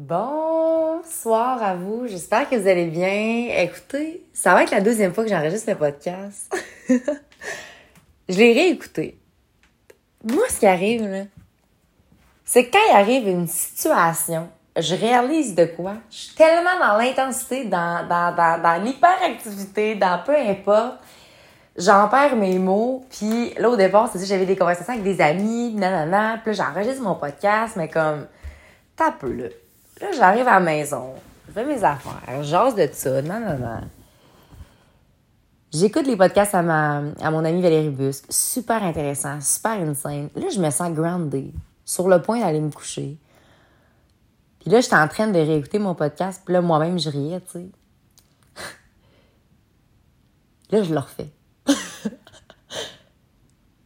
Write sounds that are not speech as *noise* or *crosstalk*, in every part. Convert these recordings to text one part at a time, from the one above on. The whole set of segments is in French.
Bonsoir à vous, j'espère que vous allez bien. Écoutez, ça va être la deuxième fois que j'enregistre le podcast. *laughs* je l'ai réécouté. Moi, ce qui arrive, c'est que quand il arrive une situation, je réalise de quoi? Je suis tellement dans l'intensité, dans, dans, dans, dans l'hyperactivité, dans peu importe. J'en perds mes mots, puis là, au départ, c'est j'avais des conversations avec des amis, nanana, puis là, j'enregistre mon podcast, mais comme, t'as peu, là. Là, j'arrive à la maison, je fais mes affaires, j'ose de ça, non, non, non. J'écoute les podcasts à, ma, à mon amie Valérie Busque. Super intéressant, super insane. Là, je me sens grounded, sur le point d'aller me coucher. Puis là, j'étais en train de réécouter mon podcast, puis là, moi-même, je riais, tu sais. *laughs* là, je le refais. *laughs*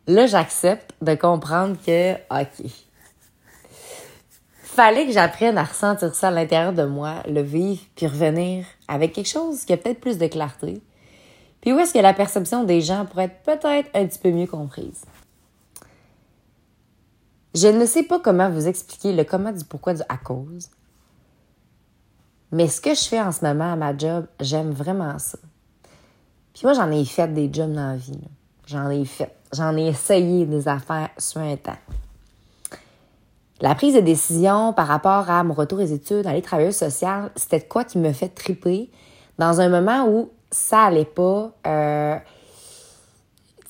là, j'accepte de comprendre que, OK, fallait que j'apprenne à ressentir ça à l'intérieur de moi, le vivre, puis revenir avec quelque chose qui a peut-être plus de clarté. Puis où est-ce que la perception des gens pourrait être peut-être un petit peu mieux comprise? Je ne sais pas comment vous expliquer le comment du pourquoi du à cause. Mais ce que je fais en ce moment à ma job, j'aime vraiment ça. Puis moi, j'en ai fait des jobs dans la vie. J'en ai fait. J'en ai essayé des affaires sur un temps. La prise de décision par rapport à mon retour aux études, aller travailler social, c'était quoi qui me fait triper dans un moment où ça allait pas. Euh,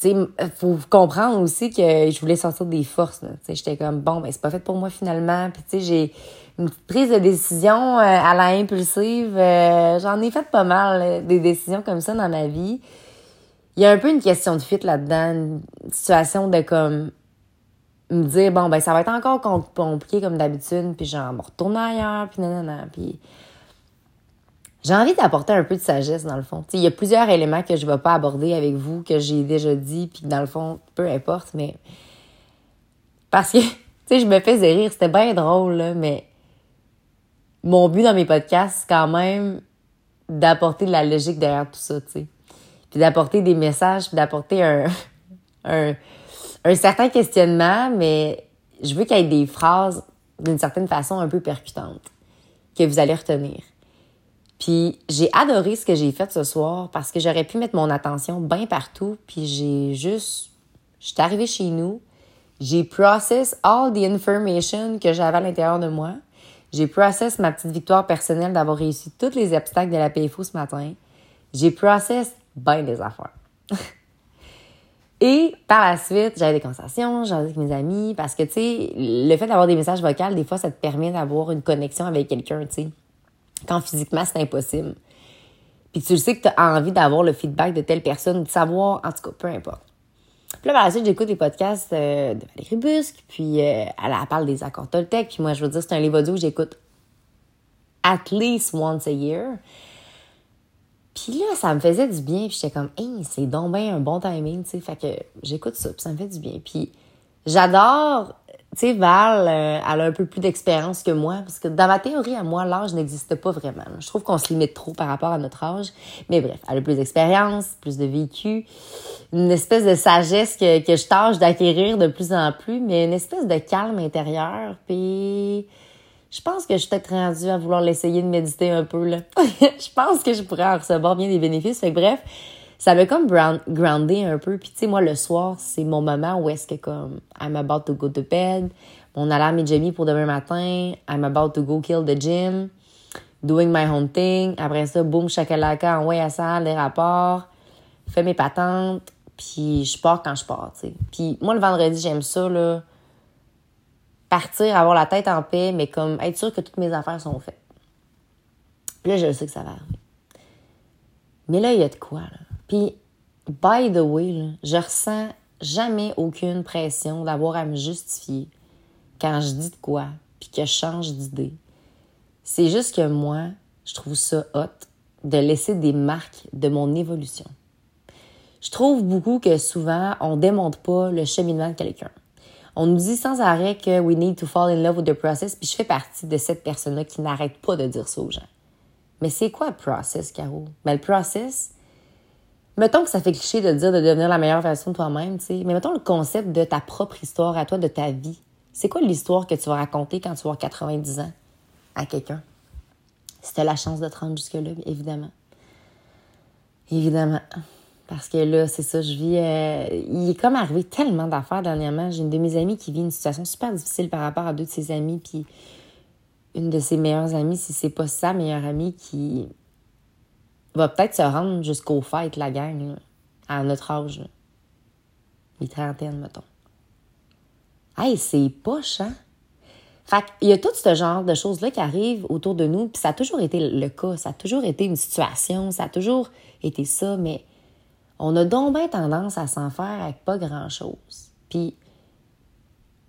il faut comprendre aussi que je voulais sortir des forces. J'étais comme, bon, ben c'est pas fait pour moi finalement. Puis, tu sais, j'ai une prise de décision euh, à la impulsive. Euh, j'en ai fait pas mal, des décisions comme ça dans ma vie. Il y a un peu une question de fit là-dedans, une situation de comme, me dire bon ben ça va être encore compliqué comme d'habitude puis genre me retourner ailleurs puis nanana puis j'ai envie d'apporter un peu de sagesse dans le fond. Il y a plusieurs éléments que je ne vais pas aborder avec vous, que j'ai déjà dit, puis dans le fond, peu importe, mais parce que, *laughs* tu sais, je me faisais rire, c'était bien drôle, là, mais mon but dans mes podcasts, c'est quand même d'apporter de la logique derrière tout ça, tu sais. Puis d'apporter des messages, puis d'apporter un, *laughs* un, un certain questionnement, mais je veux qu'il y ait des phrases d'une certaine façon un peu percutantes que vous allez retenir. Puis j'ai adoré ce que j'ai fait ce soir parce que j'aurais pu mettre mon attention bien partout, puis j'ai juste... Je suis arrivée chez nous, j'ai process all the information que j'avais à l'intérieur de moi. J'ai process ma petite victoire personnelle d'avoir réussi tous les obstacles de la PFO ce matin. J'ai process bien des affaires. *laughs* Et par la suite, j'avais des conversations, j'avais avec mes amis, parce que, tu sais, le fait d'avoir des messages vocaux, des fois, ça te permet d'avoir une connexion avec quelqu'un, tu sais, quand physiquement, c'est impossible. Puis tu sais que tu as envie d'avoir le feedback de telle personne, de savoir, en tout cas, peu importe. Puis là, par la suite, j'écoute les podcasts euh, de Valérie Busque, puis euh, elle, parle des accords Toltec, puis moi, je veux dire, c'est un livre audio que j'écoute at least once a year. Puis là, ça me faisait du bien, puis j'étais comme, hey, c'est donc bien un bon timing, tu sais. Fait que j'écoute ça, puis ça me fait du bien. Puis j'adore, tu sais, Val, euh, elle a un peu plus d'expérience que moi, parce que dans ma théorie, à moi, l'âge n'existe pas vraiment. Je trouve qu'on se limite trop par rapport à notre âge. Mais bref, elle a plus d'expérience, plus de vécu, une espèce de sagesse que, que je tâche d'acquérir de plus en plus, mais une espèce de calme intérieur, puis je pense que je suis peut-être rendue à vouloir l'essayer de méditer un peu, là. *laughs* je pense que je pourrais en recevoir bien des bénéfices. Fait que bref, ça m'a comme groundé un peu. Puis tu sais, moi, le soir, c'est mon moment où est-ce que comme I'm about to go to bed, mon alarme est déjà pour demain matin, I'm about to go kill the gym, doing my own thing. Après ça, boum, chakalaka, envoie à salle, les rapports, fais mes patentes, puis je pars quand je pars, tu sais. Puis moi, le vendredi, j'aime ça, là partir, avoir la tête en paix, mais comme être sûr que toutes mes affaires sont faites. Puis là, je sais que ça va arriver. Mais là, il y a de quoi, là. Puis, by the way, là, je ressens jamais aucune pression d'avoir à me justifier quand je dis de quoi, puis que je change d'idée. C'est juste que moi, je trouve ça hot de laisser des marques de mon évolution. Je trouve beaucoup que souvent, on démonte pas le cheminement de quelqu'un. On nous dit sans arrêt que we need to fall in love with the process, puis je fais partie de cette personne-là qui n'arrête pas de dire ça aux gens. Mais c'est quoi le process, Caro? Ben, le process, mettons que ça fait cliché de dire de devenir la meilleure version de toi-même, tu sais, mais mettons le concept de ta propre histoire à toi, de ta vie. C'est quoi l'histoire que tu vas raconter quand tu vas avoir 90 ans? à quelqu'un? Si t'as la chance de te rendre jusque-là, évidemment. Évidemment. Parce que là, c'est ça, je vis. Euh, il est comme arrivé tellement d'affaires dernièrement. J'ai une de mes amies qui vit une situation super difficile par rapport à deux de ses amis. Puis une de ses meilleures amies, si c'est pas sa meilleure amie, qui va peut-être se rendre jusqu'au fait, la gang, à notre âge. Là. Les trentaines, mettons. Hey, c'est poche, hein? Fait qu'il y a tout ce genre de choses-là qui arrivent autour de nous, puis ça a toujours été le cas, ça a toujours été une situation, ça a toujours été ça, mais on a donc bien tendance à s'en faire avec pas grand-chose. Puis,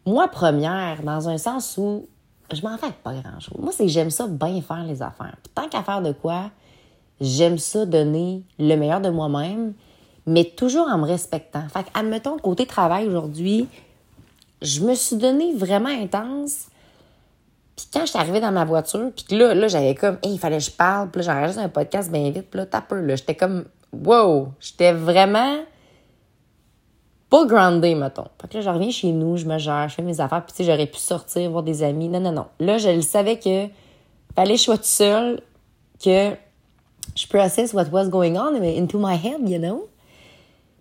moi, première, dans un sens où je m'en fais avec pas grand-chose. Moi, c'est que j'aime ça bien faire les affaires. tant qu'à faire de quoi, j'aime ça donner le meilleur de moi-même, mais toujours en me respectant. Fait admettons, côté travail aujourd'hui, je me suis donné vraiment intense. Puis quand je suis arrivée dans ma voiture, puis là, là j'avais comme, il fallait que je parle, puis là, j'enregistre un podcast bien vite, puis là, là, j'étais comme, wow, j'étais vraiment pas groundée, mettons. Fait que là, je reviens chez nous, je me gère, je fais mes affaires, puis tu sais, j'aurais pu sortir, voir des amis. Non, non, non. Là, je savais que fallait que je sois toute seule, que je process what was going on into my head, you know?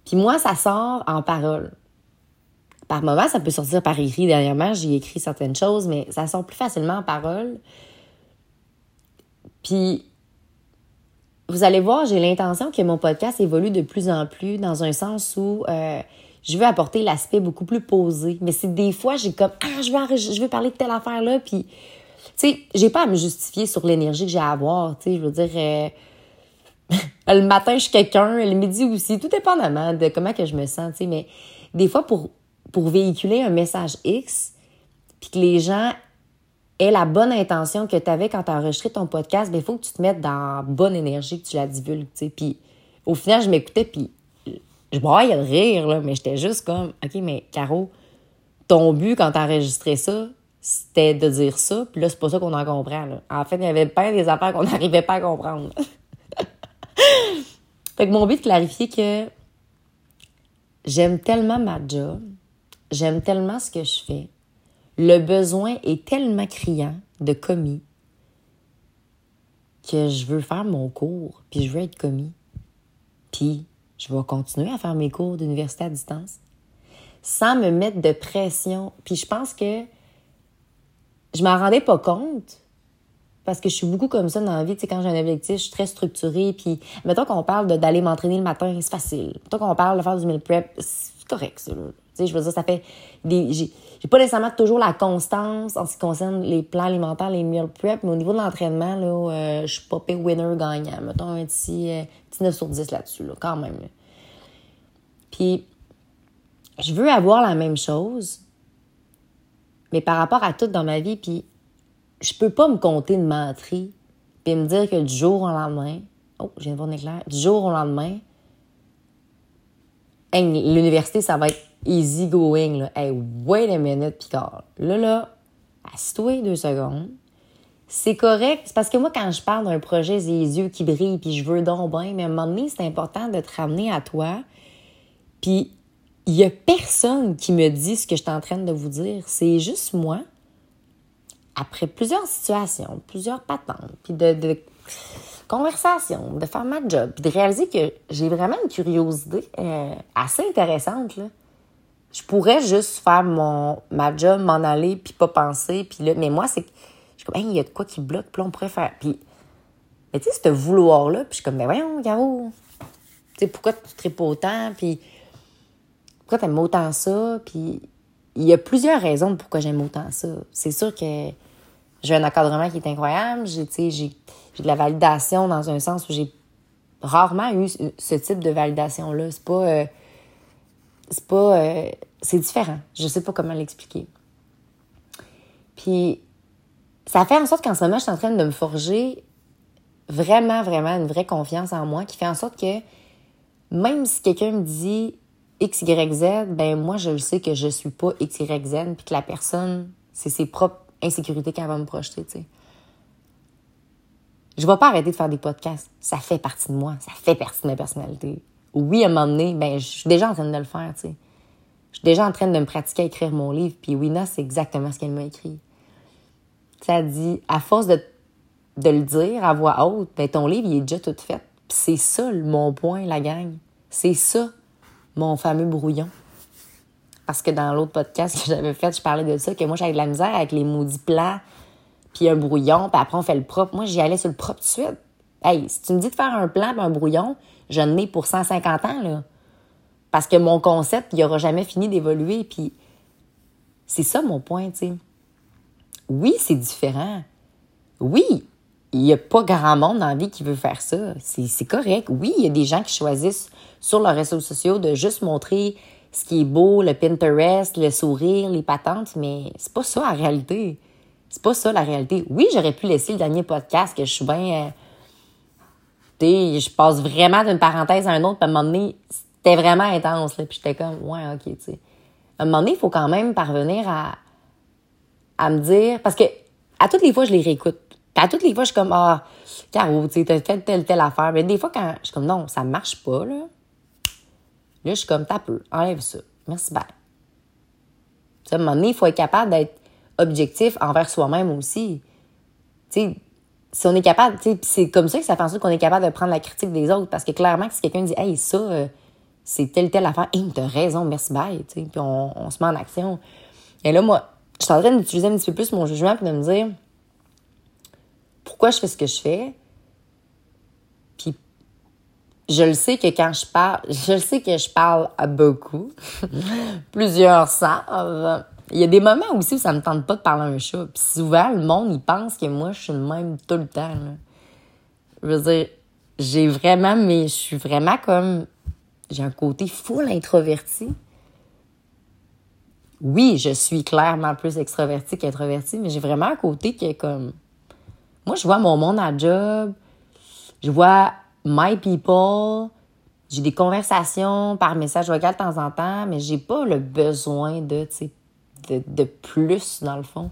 Puis moi, ça sort en parole. Par moment, ça peut sortir par écrit. Dernièrement, j'ai écrit certaines choses, mais ça sort plus facilement en parole. Puis, vous allez voir, j'ai l'intention que mon podcast évolue de plus en plus dans un sens où euh, je veux apporter l'aspect beaucoup plus posé. Mais c'est des fois, j'ai comme, ah, je veux, je veux parler de telle affaire-là, puis, tu sais, j'ai pas à me justifier sur l'énergie que j'ai à avoir, tu sais, je veux dire... Euh, *laughs* le matin, je suis quelqu'un, le midi aussi, tout dépendamment de comment que je me sens, tu sais, mais des fois, pour, pour véhiculer un message X, puis que les gens la bonne intention que tu avais quand tu as enregistré ton podcast, il ben, faut que tu te mettes dans bonne énergie, que tu la divulgues. Puis au final, je m'écoutais, puis je broyais de rire, là, mais j'étais juste comme, OK, mais Caro, ton but quand tu enregistré ça, c'était de dire ça, puis là, c'est pas ça qu'on en comprend, là. En fait, il y avait pas des affaires qu'on *laughs* n'arrivait pas à comprendre. *laughs* fait que mon but de clarifier que j'aime tellement ma job, j'aime tellement ce que je fais, le besoin est tellement criant de commis que je veux faire mon cours, puis je veux être commis. Puis je vais continuer à faire mes cours d'université à distance sans me mettre de pression. Puis je pense que je m'en rendais pas compte parce que je suis beaucoup comme ça dans la vie. Tu sais, quand j'ai un objectif, je suis très structurée. Puis, mettons qu'on parle d'aller m'entraîner le matin, c'est facile. Mettons qu'on parle de faire du meal prep, c'est correct, ça. Je veux dire, ça fait des... J'ai pas nécessairement toujours la constance en ce qui concerne les plans alimentaires, les meal prep, mais au niveau de l'entraînement, là, euh, je suis pas pay winner gagnant. Mettons un petit, euh, petit 9 sur 10 là-dessus, là, quand même. Puis, je veux avoir la même chose, mais par rapport à tout dans ma vie, puis je peux pas me compter de menterie puis me dire que du jour au lendemain, oh, j'ai une bonne éclair, du jour au lendemain, l'université, ça va être easy going, là. Hey, wait a minute, Picard. Là, là, assis-toi deux secondes. C'est correct. C'est parce que moi, quand je parle d'un projet, j'ai les yeux qui brillent, puis je veux donc bien, mais à un moment donné, c'est important de te ramener à toi. Puis, il y a personne qui me dit ce que je suis en train de vous dire. C'est juste moi après plusieurs situations, plusieurs patentes, puis de, conversations, de faire ma job, puis de réaliser que j'ai vraiment une curiosité euh, assez intéressante. Là. Je pourrais juste faire mon ma job, m'en aller, puis pas penser, puis là, mais moi, c'est je suis comme, il y a de quoi qui bloque, puis on pourrait faire. Puis, mais tu sais, ce vouloir-là, puis je suis comme, mais voyons, Garo, tu sais, pourquoi tu tripes autant, puis pourquoi t'aimes autant ça, puis il y a plusieurs raisons pourquoi j'aime autant ça. C'est sûr que j'ai un encadrement qui est incroyable. J'ai, j'ai, de la validation dans un sens où j'ai rarement eu ce type de validation-là. C'est pas. Euh, c'est pas. Euh, c'est différent. Je sais pas comment l'expliquer. Puis, ça fait en sorte qu'en ce moment, je suis en train de me forger vraiment, vraiment une vraie confiance en moi qui fait en sorte que même si quelqu'un me dit X, Y, Z, ben moi, je sais que je suis pas X, Y, Z, puis que la personne, c'est ses propres insécurité qu'elle va me projeter, tu sais. Je vais pas arrêter de faire des podcasts. Ça fait partie de moi. Ça fait partie de ma personnalité. Oui, à un moment donné, ben, je suis déjà en train de le faire. Je suis déjà en train de me pratiquer à écrire mon livre. Puis Wina, c'est exactement ce qu'elle m'a écrit. Ça dit, à force de, le dire à voix haute, ben ton livre, il est déjà tout fait. c'est ça, mon point, la gang. C'est ça, mon fameux brouillon. Parce que dans l'autre podcast que j'avais fait, je parlais de ça, que moi, j'avais de la misère avec les maudits plats, puis un brouillon, puis après, on fait le propre. Moi, j'y allais sur le propre tout de suite. Hey, si tu me dis de faire un plan un brouillon, je n'ai pour 150 ans, là. Parce que mon concept, il n'aura jamais fini d'évoluer, puis c'est ça mon point, tu sais. Oui, c'est différent. Oui, il n'y a pas grand monde dans la vie qui veut faire ça. C'est correct. Oui, il y a des gens qui choisissent sur leurs réseaux sociaux de juste montrer ce qui est beau, le Pinterest, le sourire, les patentes, mais c'est pas ça la réalité. C'est pas ça la réalité. Oui, j'aurais pu laisser le dernier podcast que je suis bien. Je passe vraiment d'une parenthèse à un autre, puis à un moment donné, c'était vraiment intense, là, puis j'étais comme, ouais, ok, tu sais. À un moment donné, il faut quand même parvenir à, à me dire, parce que à toutes les fois, je les réécoute. Puis à toutes les fois, je suis comme, ah, Caro, tu sais, t'as fait telle, telle affaire. Mais des fois, quand je suis comme, non, ça marche pas, là. Là, je suis comme, t'as peu, enlève ça. Merci, bye. à un moment donné, il faut être capable d'être objectif envers soi-même aussi. Tu sais, si on est capable, tu sais, c'est comme ça que ça fait en sorte qu'on est capable de prendre la critique des autres. Parce que clairement, si quelqu'un dit, hey, ça, euh, c'est telle, telle affaire, hey, t'as raison, merci, bye, tu sais, puis on, se met en action. Et là, moi, je suis en train d'utiliser un petit peu plus mon jugement puis de me dire pourquoi je fais ce que je fais? Puis je le sais que quand je parle, *laughs* je le sais que je parle à beaucoup. *laughs* Plusieurs savent. Il y a des moments aussi où ça me tente pas de parler à un chat. Puis souvent, le monde, il pense que moi, je suis le même tout le temps. Je veux dire, j'ai vraiment, mais je suis vraiment comme. J'ai un côté full introverti. Oui, je suis clairement plus extrovertie qu'introvertie, mais j'ai vraiment un côté qui est comme. Moi, je vois mon monde à job, je vois my people, j'ai des conversations par message vocal de temps en temps, mais j'ai pas le besoin de, de, plus, dans le fond.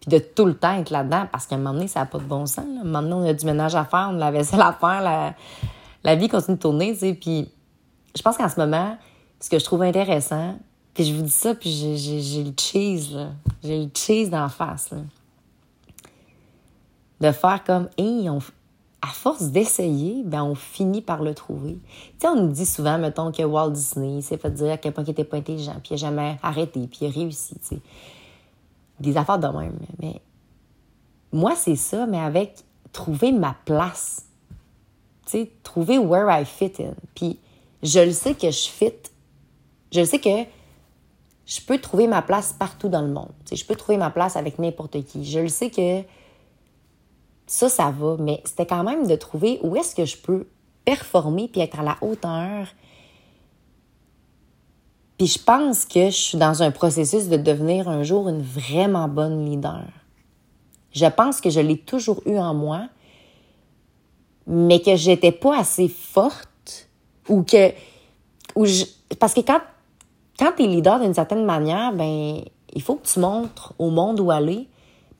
Puis de tout le temps être là-dedans, parce qu'à un moment donné, ça n'a pas de bon sens. Là. Maintenant, on a du ménage à faire, on a la vaisselle à faire, la, la vie continue de tourner, tu sais. Puis je pense qu'en ce moment, ce que je trouve intéressant, puis je vous dis ça, puis j'ai le cheese, là. J'ai le cheese d'en face, là. De faire comme, hey, à force d'essayer, ben on finit par le trouver. Tu sais, on nous dit souvent, mettons, que Walt Disney s'est fait dire à quel point il était pas intelligent, puis il n'a jamais arrêté, puis il a réussi, tu sais. Des affaires de même. Mais moi, c'est ça, mais avec trouver ma place. Tu sais, trouver where I fit in. Puis je le sais que je fit. Je le sais que je peux trouver ma place partout dans le monde. Tu sais, je peux trouver ma place avec n'importe qui. Je le sais que ça, ça va, mais c'était quand même de trouver où est-ce que je peux performer puis être à la hauteur. Puis je pense que je suis dans un processus de devenir un jour une vraiment bonne leader. Je pense que je l'ai toujours eu en moi, mais que j'étais pas assez forte ou que ou je, parce que quand quand tu es leader d'une certaine manière, ben il faut que tu montres au monde où aller.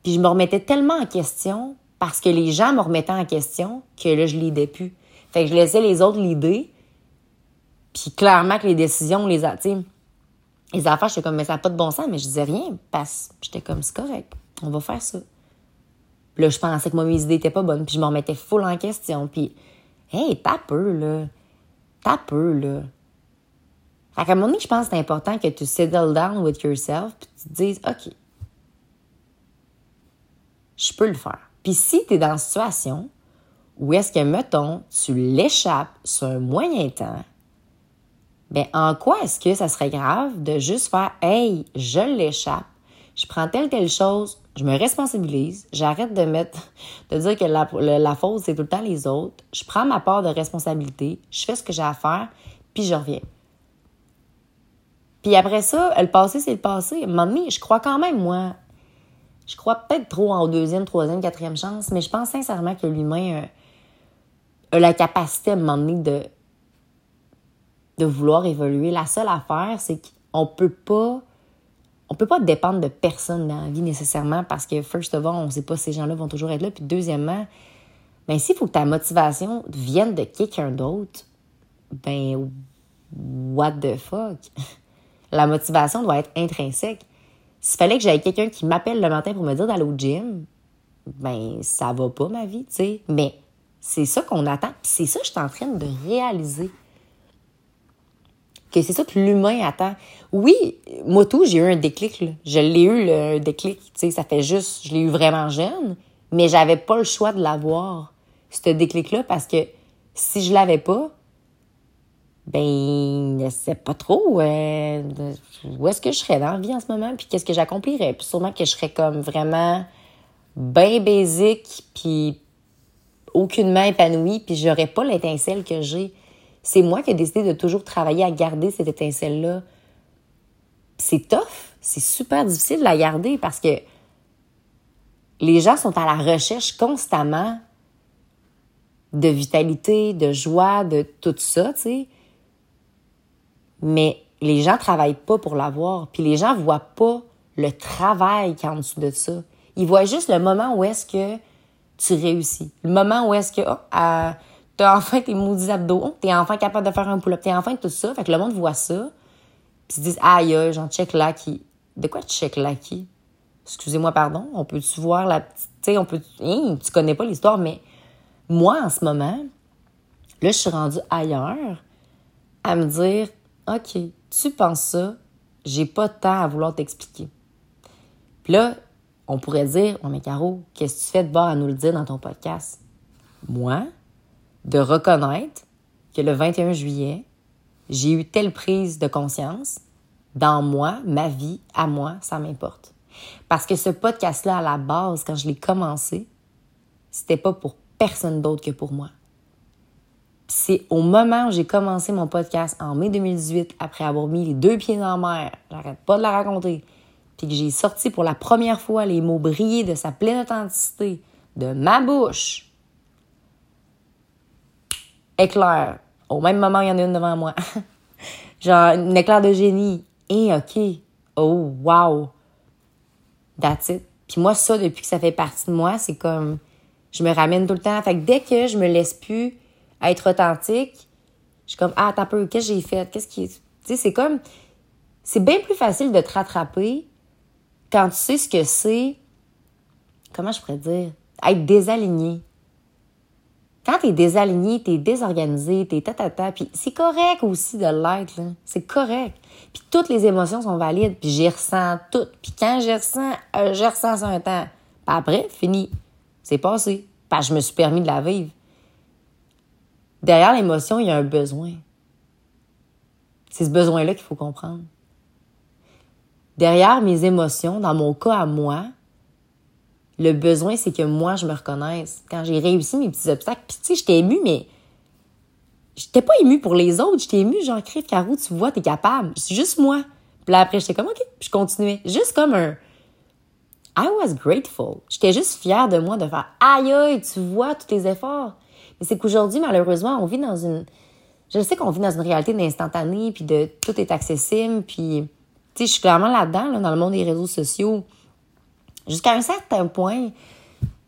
Puis je me remettais tellement en question parce que les gens me remettaient en question que là, je lidais plus. Fait que je laissais les autres l'idée. Puis clairement que les décisions, les, les affaires, j'étais comme, mais ça n'a pas de bon sens, mais je disais rien que j'étais comme, c'est correct, on va faire ça. Puis là, je pensais que moi, mes idées n'étaient pas bonnes, puis je me remettais full en question. Puis, hey, t'as peu, là. T'as peu, là. Fait qu'à un moment donné, je pense que c'est important que tu settle down with yourself, puis tu te dises, OK, je peux le faire. Puis si tu es dans une situation où est-ce que, mettons, tu l'échappes sur un moyen temps, ben en quoi est-ce que ça serait grave de juste faire Hey, je l'échappe, je prends telle, telle chose, je me responsabilise, j'arrête de mettre, *laughs* de dire que la, la faute, c'est tout le temps les autres, je prends ma part de responsabilité, je fais ce que j'ai à faire, puis je reviens. Puis après ça, le passé, c'est le passé. À je crois quand même, moi, je crois peut-être trop en deuxième, troisième, quatrième chance, mais je pense sincèrement que l'humain a, la capacité à un moment de vouloir évoluer. La seule affaire, c'est qu'on peut pas. On peut pas dépendre de personne dans la vie nécessairement parce que, first of all, on sait pas si ces gens-là vont toujours être là. Puis, deuxièmement, ben, s'il faut que ta motivation vienne de quelqu'un d'autre, ben, what the fuck? *laughs* La motivation doit être intrinsèque. S'il fallait que j'aille quelqu'un qui m'appelle le matin pour me dire d'aller au gym, ben ça va pas ma vie, tu sais. Mais c'est ça qu'on attend. c'est ça que je suis en train de réaliser. Que c'est ça que l'humain attend. Oui, moi tout, j'ai eu un déclic. Là. Je l'ai eu, le déclic. Tu sais, ça fait juste, je l'ai eu vraiment jeune, mais j'avais pas le choix de l'avoir, ce déclic-là, parce que si je l'avais pas, ben, je sais pas trop euh, où est-ce que je serais dans la vie en ce moment, puis qu'est-ce que j'accomplirais. Puis sûrement que je serais comme vraiment bien basique, puis aucunement épanouie, puis j'aurais pas l'étincelle que j'ai. C'est moi qui ai décidé de toujours travailler à garder cette étincelle-là. C'est tough, c'est super difficile de la garder parce que les gens sont à la recherche constamment de vitalité, de joie, de tout ça, tu sais. Mais les gens travaillent pas pour l'avoir, puis les gens voient pas le travail qui est en dessous de ça. Ils voient juste le moment où est-ce que tu réussis. Le moment où est-ce que oh, t'as enfin tes maudits abdos, t'es enfin capable de faire un pull-up, t'es enfin tout ça. Fait que le monde voit ça, puis ils disent aïe, j'en check qui. De quoi tu check qui? Excusez-moi, pardon. On peut-tu voir la petite. Tu on peut. Hein, tu connais pas l'histoire, mais moi, en ce moment, là, je suis rendue ailleurs à me dire OK, tu penses ça, j'ai pas de temps à vouloir t'expliquer. Puis là, on pourrait dire Oh, mais Caro, qu'est-ce que tu fais de bord à nous le dire dans ton podcast Moi, de reconnaître que le 21 juillet, j'ai eu telle prise de conscience dans moi, ma vie, à moi, ça m'importe. Parce que ce podcast-là, à la base, quand je l'ai commencé, c'était pas pour personne d'autre que pour moi. C'est au moment où j'ai commencé mon podcast en mai 2018, après avoir mis les deux pieds dans la mer, j'arrête pas de la raconter, puis que j'ai sorti pour la première fois les mots brillés de sa pleine authenticité de ma bouche. Éclair. Au même moment, il y en a une devant moi. *laughs* Genre, un éclair de génie. Et OK. Oh, wow. That's it. Puis moi, ça, depuis que ça fait partie de moi, c'est comme je me ramène tout le temps. Fait que dès que je me laisse plus être authentique, je suis comme, ah, t'as peu, qu'est-ce que j'ai fait? Qu'est-ce qui. Tu sais, c'est comme. C'est bien plus facile de te rattraper quand tu sais ce que c'est. Comment je pourrais dire? Être désaligné. Quand t'es désaligné, t'es désorganisé, t'es tatata, puis c'est correct aussi de l'être, là. C'est correct. Puis toutes les émotions sont valides, puis j'y ressens toutes. Puis quand j'y ressens, euh, ressens ça un temps. Puis après, fini. C'est passé. Que je me suis permis de la vivre. Derrière l'émotion, il y a un besoin. C'est ce besoin-là qu'il faut comprendre. Derrière mes émotions, dans mon cas à moi, le besoin, c'est que moi, je me reconnaisse. Quand j'ai réussi mes petits obstacles, puis tu sais, j'étais émue, mais j'étais pas émue pour les autres. J'étais émue, genre, crève, Caro, tu vois, t'es capable. C'est juste moi. Puis là, après, j'étais comme, OK. Puis je continuais. Juste comme un, I was grateful. J'étais juste fière de moi de faire aïe aïe, tu vois tous tes efforts. C'est qu'aujourd'hui, malheureusement, on vit dans une. Je sais qu'on vit dans une réalité d'instantané, puis de tout est accessible, puis tu sais, je suis clairement là-dedans, là, dans le monde des réseaux sociaux, jusqu'à un certain point.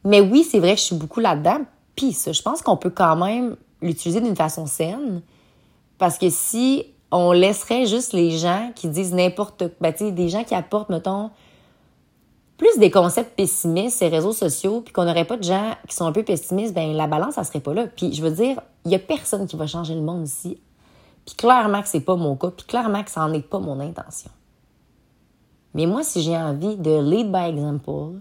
Mais oui, c'est vrai que je suis beaucoup là-dedans. Puis ça, je pense qu'on peut quand même l'utiliser d'une façon saine, parce que si on laisserait juste les gens qui disent n'importe quoi, ben, tu sais, des gens qui apportent, mettons, plus des concepts pessimistes, ces réseaux sociaux, puis qu'on n'aurait pas de gens qui sont un peu pessimistes, ben la balance, ça serait pas là. Puis je veux dire, il y a personne qui va changer le monde ici. Puis clairement que c'est pas mon cas, puis clairement que ça n'en est pas mon intention. Mais moi, si j'ai envie de lead by example,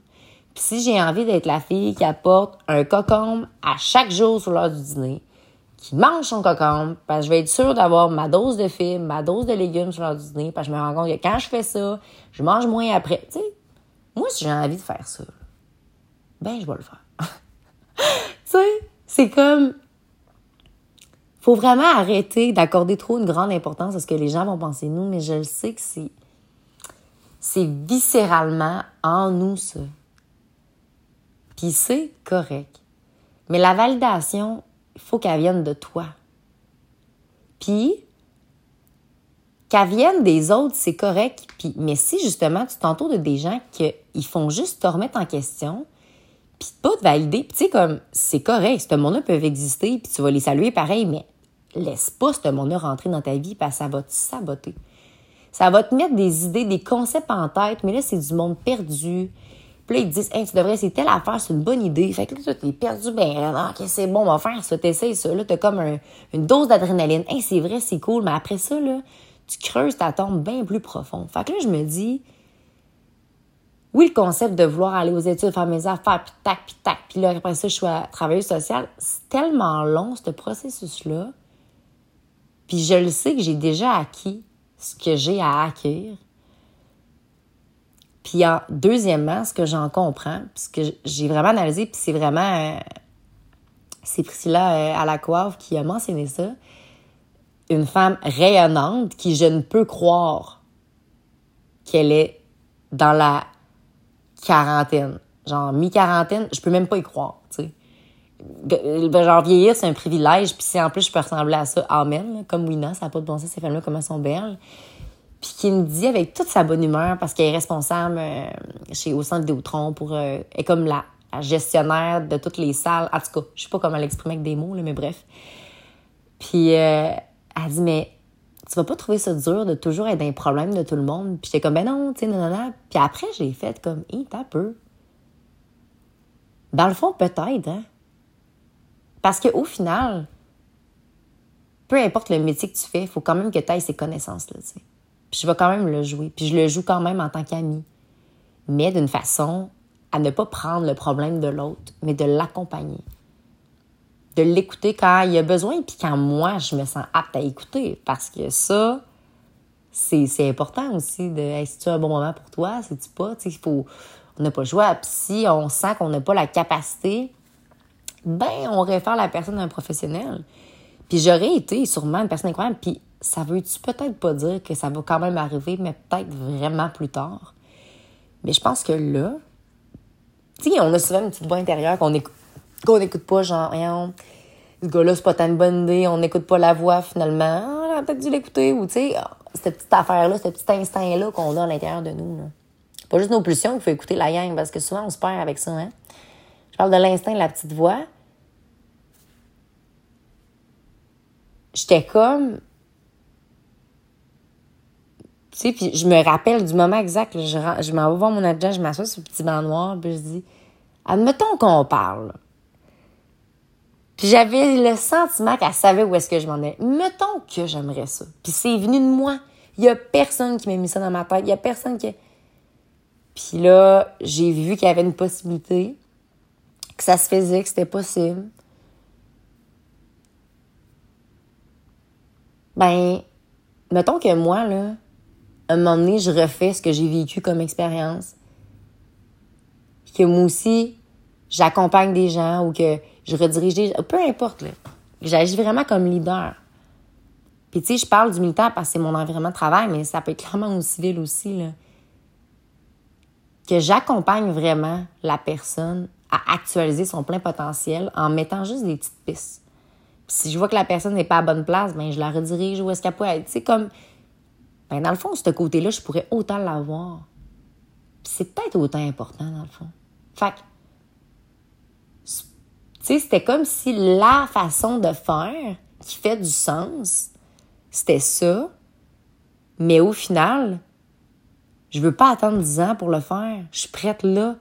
puis si j'ai envie d'être la fille qui apporte un cocombe à chaque jour sur l'heure du dîner, qui mange son cocombe, parce que je vais être sûre d'avoir ma dose de fibres, ma dose de légumes sur l'heure du dîner, parce que je me rends compte que quand je fais ça, je mange moins après. Tu sais, moi, si j'ai envie de faire ça, ben, je vais le faire. *laughs* tu sais, c'est comme. Faut vraiment arrêter d'accorder trop une grande importance à ce que les gens vont penser nous, mais je le sais que c'est. C'est viscéralement en nous, ça. Puis c'est correct. Mais la validation, il faut qu'elle vienne de toi. Puis, qu'elle vienne des autres, c'est correct. Puis, mais si justement tu t'entoures de des gens qui font juste te remettre en question, puis pas te valider, puis tu sais, comme c'est correct, ce monde-là peut exister, puis tu vas les saluer pareil, mais laisse pas ce monde-là rentrer dans ta vie parce que ça va te saboter. Ça va te mettre des idées, des concepts en tête, mais là, c'est du monde perdu. Puis là, ils te disent, hey, tu devrais essayer telle affaire, c'est une bonne idée. Fait que là, tu t'es perdu, ben, ah, ok, c'est bon, on va faire ça, t'essayes ça. Là, t'as comme une dose d'adrénaline. Hey, c'est vrai, c'est cool, mais après ça, là, tu creuses ta tombe bien plus profond. Fait que là, je me dis, oui, le concept de vouloir aller aux études, faire mes affaires, puis tac, puis tac, puis là, après ça, je suis à travailler social, c'est tellement long, ce processus-là. Puis je le sais que j'ai déjà acquis ce que j'ai à acquérir. Puis en, deuxièmement, ce que j'en comprends, ce que j'ai vraiment analysé, puis c'est vraiment... Euh, c'est Priscilla euh, à la coiffe qui a mentionné ça. Une femme rayonnante qui, je ne peux croire qu'elle est dans la quarantaine. Genre, mi-quarantaine, je peux même pas y croire, tu sais. Ben, genre, vieillir, c'est un privilège, puis si en plus je peux ressembler à ça, amen, comme Wina, ça n'a pas de bon sens, ces femmes-là, comment elles sont belles. Puis qui me dit avec toute sa bonne humeur, parce qu'elle est responsable euh, chez au centre Vidéotron pour... Euh, elle est comme la, gestionnaire de toutes les salles. En tout cas, je sais pas comment l'exprimer avec des mots, mais bref. Puis euh, elle dit, mais tu vas pas trouver ça dur de toujours être dans les problèmes de tout le monde? Puis j'étais comme, ben non, tu sais, non, non, non. Puis après, j'ai fait comme, hé, t'as peu. Dans le fond, peut-être, hein. Parce qu'au final, peu importe le métier que tu fais, il faut quand même que tu aies ces connaissances-là. Puis je vais quand même le jouer. Puis je le joue quand même en tant qu'ami. Mais d'une façon à ne pas prendre le problème de l'autre, mais de l'accompagner de l'écouter quand il y a besoin, puis quand moi, je me sens apte à écouter. Parce que ça, c'est important aussi de est-ce que tu un bon moment pour toi, c'est-tu pas? Il faut. On n'a pas le choix. Puis si on sent qu'on n'a pas la capacité, ben, on réfère la personne à un professionnel. Puis j'aurais été sûrement une personne incroyable. Puis ça veut-tu peut-être pas dire que ça va quand même arriver, mais peut-être vraiment plus tard. Mais je pense que là, tu on a souvent une petite voix intérieure qu'on écoute qu'on n'écoute pas, genre, rien, ce gars-là, c'est pas tant une bonne idée, on n'écoute pas la voix finalement, ah, on a peut-être dû l'écouter, ou tu sais, ah, cette petite affaire-là, ce petit instinct-là qu'on a à l'intérieur de nous. Là. Pas juste nos pulsions qu'il faut écouter la gang, parce que souvent on se perd avec ça. Hein? Je parle de l'instinct de la petite voix. J'étais comme. Tu sais, puis je me rappelle du moment exact, je, je m'en vais voir mon adjoint, je m'assois sur le petit banc noir, puis je dis Admettons qu'on parle. Puis j'avais le sentiment qu'elle savait où est-ce que je m'en allais. Mettons que j'aimerais ça. Puis c'est venu de moi. Il y a personne qui m'a mis ça dans ma tête. Il y a personne qui... Puis là, j'ai vu qu'il y avait une possibilité, que ça se faisait, que c'était possible. Ben, mettons que moi, là, à un moment donné, je refais ce que j'ai vécu comme expérience. Que moi aussi, j'accompagne des gens ou que je redirige des peu importe, là. J'agis vraiment comme leader. Puis, tu sais, je parle du militaire parce que c'est mon environnement de travail, mais ça peut être clairement au civil aussi, là. Que j'accompagne vraiment la personne à actualiser son plein potentiel en mettant juste des petites pistes. Puis si je vois que la personne n'est pas à bonne place, ben je la redirige où est-ce qu'elle peut être. Tu sais, comme... Ben, dans le fond, ce côté-là, je pourrais autant l'avoir. C'est peut-être autant important, dans le fond. Fait sais, c'était comme si la façon de faire qui fait du sens, c'était ça. Mais au final, je veux pas attendre 10 ans pour le faire. Je suis prête là.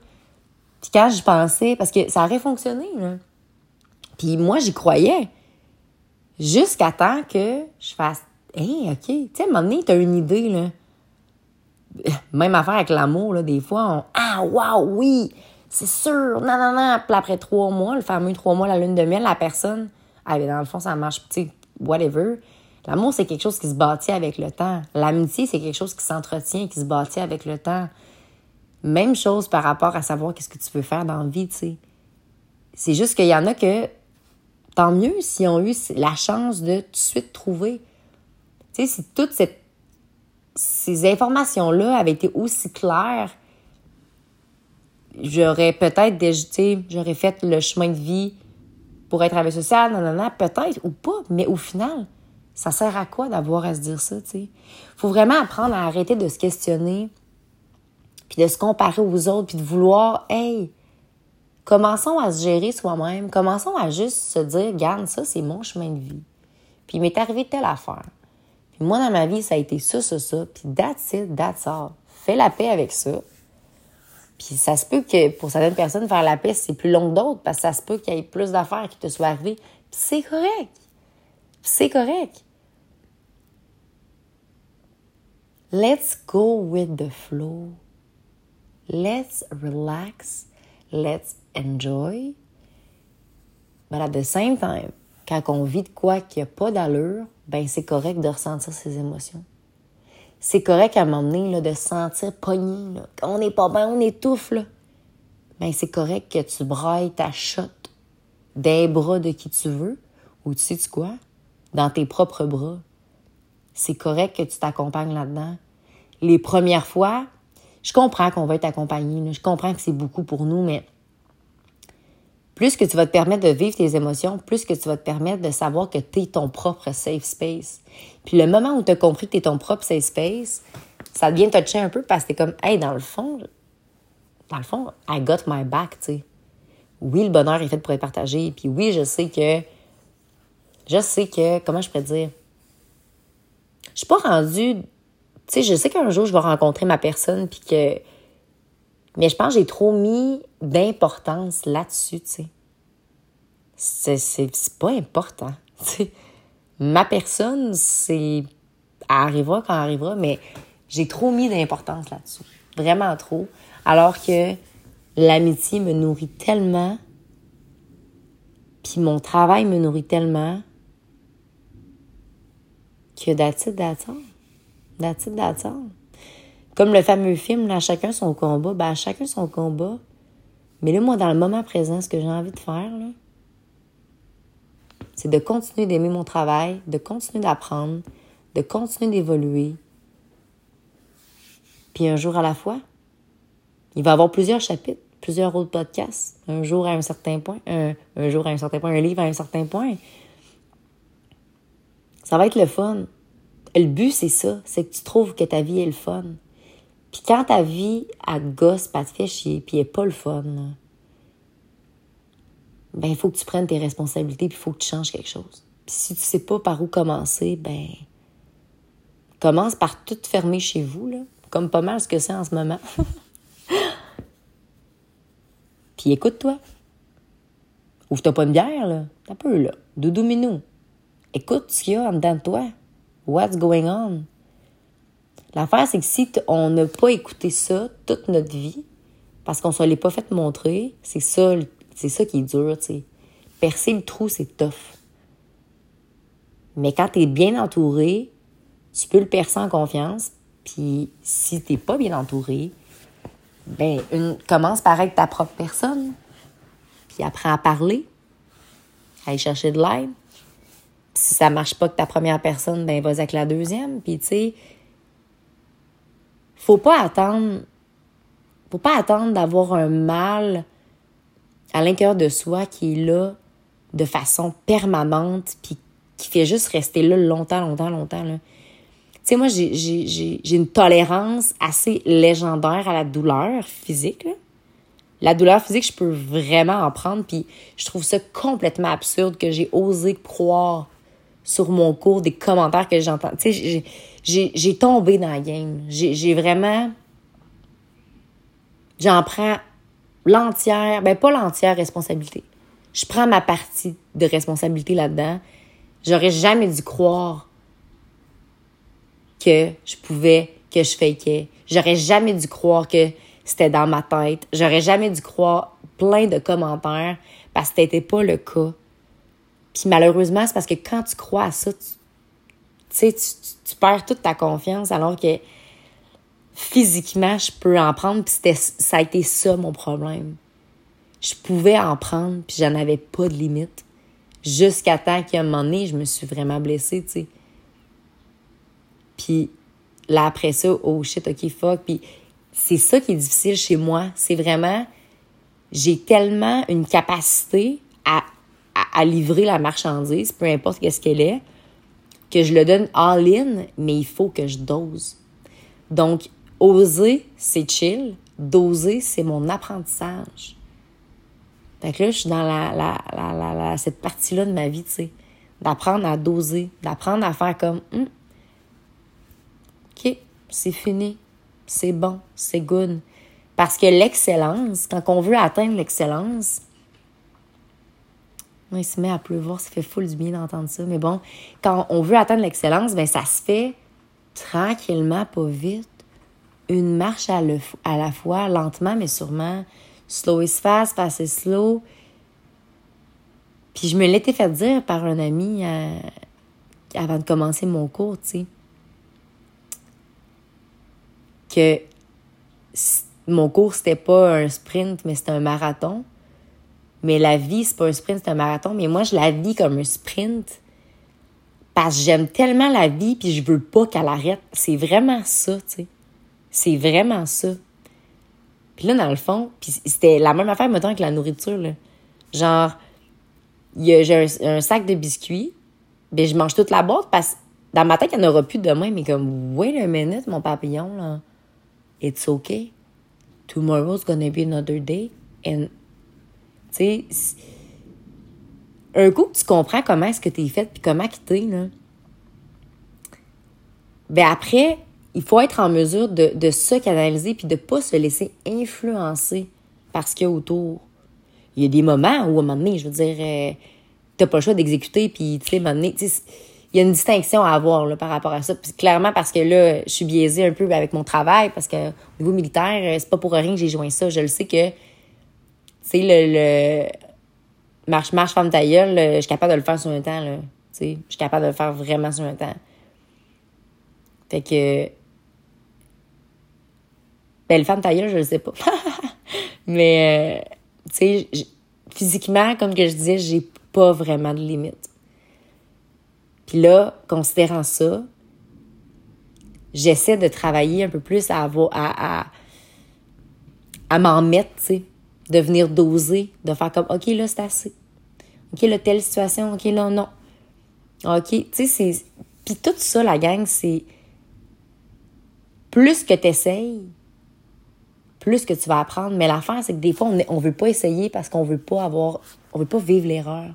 Puis quand j'y pensais, parce que ça aurait fonctionné, là. Puis moi, j'y croyais. Jusqu'à temps que je fasse Hey, OK. Tu sais, à un moment donné, t'as une idée, là. Même affaire avec l'amour, des fois, on Ah, waouh, oui! C'est sûr, non, non, non. Après trois mois, le fameux trois mois, la lune de miel, la personne, ah, dans le fond, ça marche, tu whatever. L'amour, c'est quelque chose qui se bâtit avec le temps. L'amitié, c'est quelque chose qui s'entretient, qui se bâtit avec le temps. Même chose par rapport à savoir qu'est-ce que tu veux faire dans la vie, tu sais. C'est juste qu'il y en a que, tant mieux s'ils ont eu la chance de tout de suite trouver. Tu sais, si toutes ces informations-là avaient été aussi claires j'aurais peut-être j'aurais fait le chemin de vie pour être avec social, non, peut-être ou pas, mais au final, ça sert à quoi d'avoir à se dire ça, tu sais? Faut vraiment apprendre à arrêter de se questionner, puis de se comparer aux autres, puis de vouloir, hey, commençons à se gérer soi-même, commençons à juste se dire, garde, ça, c'est mon chemin de vie. Puis il m'est arrivé telle affaire. Puis moi, dans ma vie, ça a été ça, ça, ça, puis that's it, that's all. Fais la paix avec ça, Puis ça se peut que pour certaines personnes, faire la paix, c'est plus long que d'autres parce que ça se peut qu'il y ait plus d'affaires qui te soient arrivées. Puis c'est correct. C'est correct. Let's go with the flow. Let's relax. Let's enjoy. But at the same time, quand on vit de quoi qui a pas d'allure, ben c'est correct de ressentir ses émotions. C'est correct à un moment donné là, de se sentir pogné. On n'est pas bien, on étouffe. Là. Ben c'est correct que tu brailles ta shot des bras de qui tu veux, ou tu sais -tu quoi, dans tes propres bras. C'est correct que tu t'accompagnes là-dedans. Les premières fois, je comprends qu'on va être accompagné. Je comprends que c'est beaucoup pour nous, mais plus que tu vas te permettre de vivre tes émotions, plus que tu vas te permettre de savoir que tu es ton propre safe space. Puis le moment où tu as compris que tu es ton propre safe space, ça devient touché un peu parce que tu comme, hey, dans le fond, dans le fond, I got my back, tu sais. Oui, le bonheur est fait pour être partagé. Puis oui, je sais que, je sais que, comment je pourrais dire, je suis pas rendue, tu sais, je sais qu'un jour je vais rencontrer ma personne puis que mais je pense que j'ai trop mis d'importance là-dessus, tu sais. C'est pas important. *laughs* Ma personne, c'est. Elle arrivera quand elle arrivera, mais j'ai trop mis d'importance là-dessus. Vraiment trop. Alors que l'amitié me nourrit tellement, puis mon travail me nourrit tellement, que. That's it, that's all. Comme le fameux film, là, chacun son combat, ben, chacun son combat. Mais là, moi, dans le moment présent, ce que j'ai envie de faire, là, c'est de continuer d'aimer mon travail, de continuer d'apprendre, de continuer d'évoluer. Puis un jour à la fois, il va y avoir plusieurs chapitres, plusieurs autres podcasts. Un jour à un certain point, un, un jour à un certain point, un livre à un certain point. Ça va être le fun. Le but, c'est ça, c'est que tu trouves que ta vie est le fun. Puis quand ta vie, à gosse, pas te fait chier, puis elle est pas le fun, ben il faut que tu prennes tes responsabilités, puis il faut que tu changes quelque chose. Puis si tu sais pas par où commencer, ben commence par tout fermer chez vous, là, comme pas mal ce que c'est en ce moment. *laughs* puis écoute-toi. Ouvre-toi pas une bière, là. T'as peu, là. Doudou minou. Écoute ce qu'il y a en dedans de toi. What's going on? L'affaire, c'est que si on n'a pas écouté ça toute notre vie, parce qu'on ne se l'est pas fait montrer, c'est ça, qui est dur, tu sais. Percer le trou, c'est tough. Mais quand tu bien entouré, tu peux le percer en confiance. Puis si tu n'es pas bien entouré, ben commence par être ta propre personne. Puis apprends à parler, à aller chercher de l'aide. si ça marche pas que ta première personne, ben vas avec la deuxième. Puis tu faut pas attendre faut pas attendre d'avoir un mal à l'intérieur de soi qui est là de façon permanente puis qui fait juste rester là longtemps, longtemps, longtemps. Tu sais, moi, j'ai une tolérance assez légendaire à la douleur physique. La douleur physique, je peux vraiment en prendre, puis je trouve ça complètement absurde que j'ai osé croire sur mon cours des commentaires que j'entends. Tu sais, j'ai tombé dans la game. J'ai vraiment. J'en prends l'entière, ben pas l'entière responsabilité. Je prends ma partie de responsabilité là-dedans. J'aurais jamais dû croire que je pouvais, que je fakeais. J'aurais jamais dû croire que c'était dans ma tête. J'aurais jamais dû croire plein de commentaires parce que c'était pas le cas. Puis malheureusement, c'est parce que quand tu crois à ça, tu sais, tu, perds toute ta confiance alors que physiquement, je peux en prendre, puis ça a été ça mon problème. Je pouvais en prendre, puis j'en avais pas de limite. Jusqu'à temps qu'à un moment donné, je me suis vraiment blessée, tu. Puis là, après ça, oh shit, ok, fuck. Puis c'est ça qui est difficile chez moi. C'est vraiment, j'ai tellement une capacité à livrer la marchandise, peu importe qu'est-ce qu'elle est, que je le donne all-in, mais il faut que je dose. Donc, oser, c'est chill. Doser, c'est mon apprentissage. Fait que là, je suis dans la, la, la, la cette partie-là de ma vie, tu sais. D'apprendre à doser, d'apprendre à faire comme, hum, OK, c'est fini, c'est bon, c'est good. Parce que l'excellence, quand on veut atteindre l'excellence, il se met à pleuvoir, ça fait full du bien d'entendre ça. Mais bon, quand on veut atteindre l'excellence, ben ça se fait tranquillement, pas vite. Une marche à, à la fois, lentement, mais sûrement. Slow is fast, fast is slow. Puis je me l'étais fait dire par un ami euh, avant de commencer mon cours, tu sais, que mon cours, c'était pas un sprint, mais c'était un marathon. Mais la vie, c'est pas un sprint, c'est un marathon. Mais moi, je la vis comme un sprint parce que j'aime tellement la vie puis je veux pas qu'elle arrête. C'est vraiment ça, tu sais. C'est vraiment ça. Puis là, dans le fond, c'était la même affaire, mettons, avec la nourriture, là. Genre, j'ai un, sac de biscuits, ben je mange toute la boîte parce que dans ma tête, il n'y en aura plus demain, mais comme, wait a minute, mon papillon, là. It's okay. Tomorrow's gonna be another day. And, tu sais, un coup tu comprends comment est-ce que tu es fait puis comment es, là, ben après, il faut être en mesure de, de se canaliser puis de pas se laisser influencer par ce qu'il y a autour. Il y a des moments où, à un moment donné, je veux dire, euh, t'as pas le choix d'exécuter puis, tu sais, moment donné, il y a une distinction à avoir là, par rapport à ça. clairement, parce que là, je suis biaisée un peu avec mon travail, parce que au niveau militaire, euh, c'est pas pour rien que j'ai joint ça. Je le sais que, sais, le, marche-marche, femme ta je suis capable de le faire sur un temps, là. Tu sais, je suis capable de le faire vraiment sur un temps. Fait que, ben, le femme ta je le sais pas. *laughs* Mais, euh, tu sais, physiquement, comme que je disais, j'ai pas vraiment de limite. Puis là, considérant ça, j'essaie de travailler un peu plus à avoir, à, à, m'en mettre, tu sais, de venir doser, de faire comme, OK, là, c'est assez. OK, là, telle situation, OK, là, non. OK, tu sais, c'est... Puis tout ça, la gang, c'est... Plus que tu essayes, plus que tu vas apprendre. Mais l'affaire, c'est que des fois, on ne veut pas essayer parce qu'on veut pas avoir... On veut pas vivre l'erreur.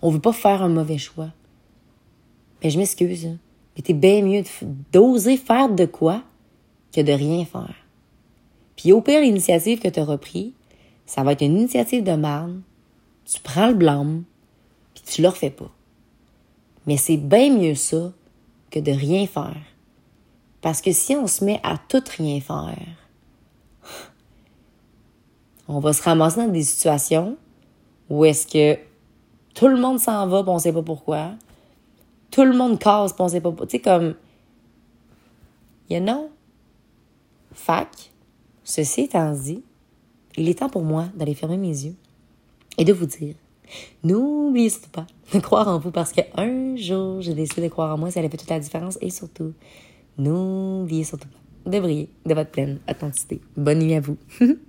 On veut pas faire un mauvais choix. Mais je m'excuse. Mais t'es bien mieux d'oser faire de quoi que de rien faire. Puis au pire, l'initiative que tu as repris, ça va être une initiative de marne. Tu prends le blâme, puis tu le refais pas. Mais c'est bien mieux ça que de rien faire. Parce que si on se met à tout rien faire, *sighs* on va se ramasser dans des situations où est-ce que tout le monde s'en va, on ne sait pas pourquoi tout le monde casse, pensez pas. Tu sais, comme. You know? Fac, ceci étant dit, il est temps pour moi d'aller fermer mes yeux et de vous dire n'oubliez surtout pas de croire en vous parce qu'un jour, j'ai décidé de croire en moi, ça allait faire toute la différence et surtout, n'oubliez surtout pas de briller de votre pleine authenticité. Bonne nuit à vous. *laughs*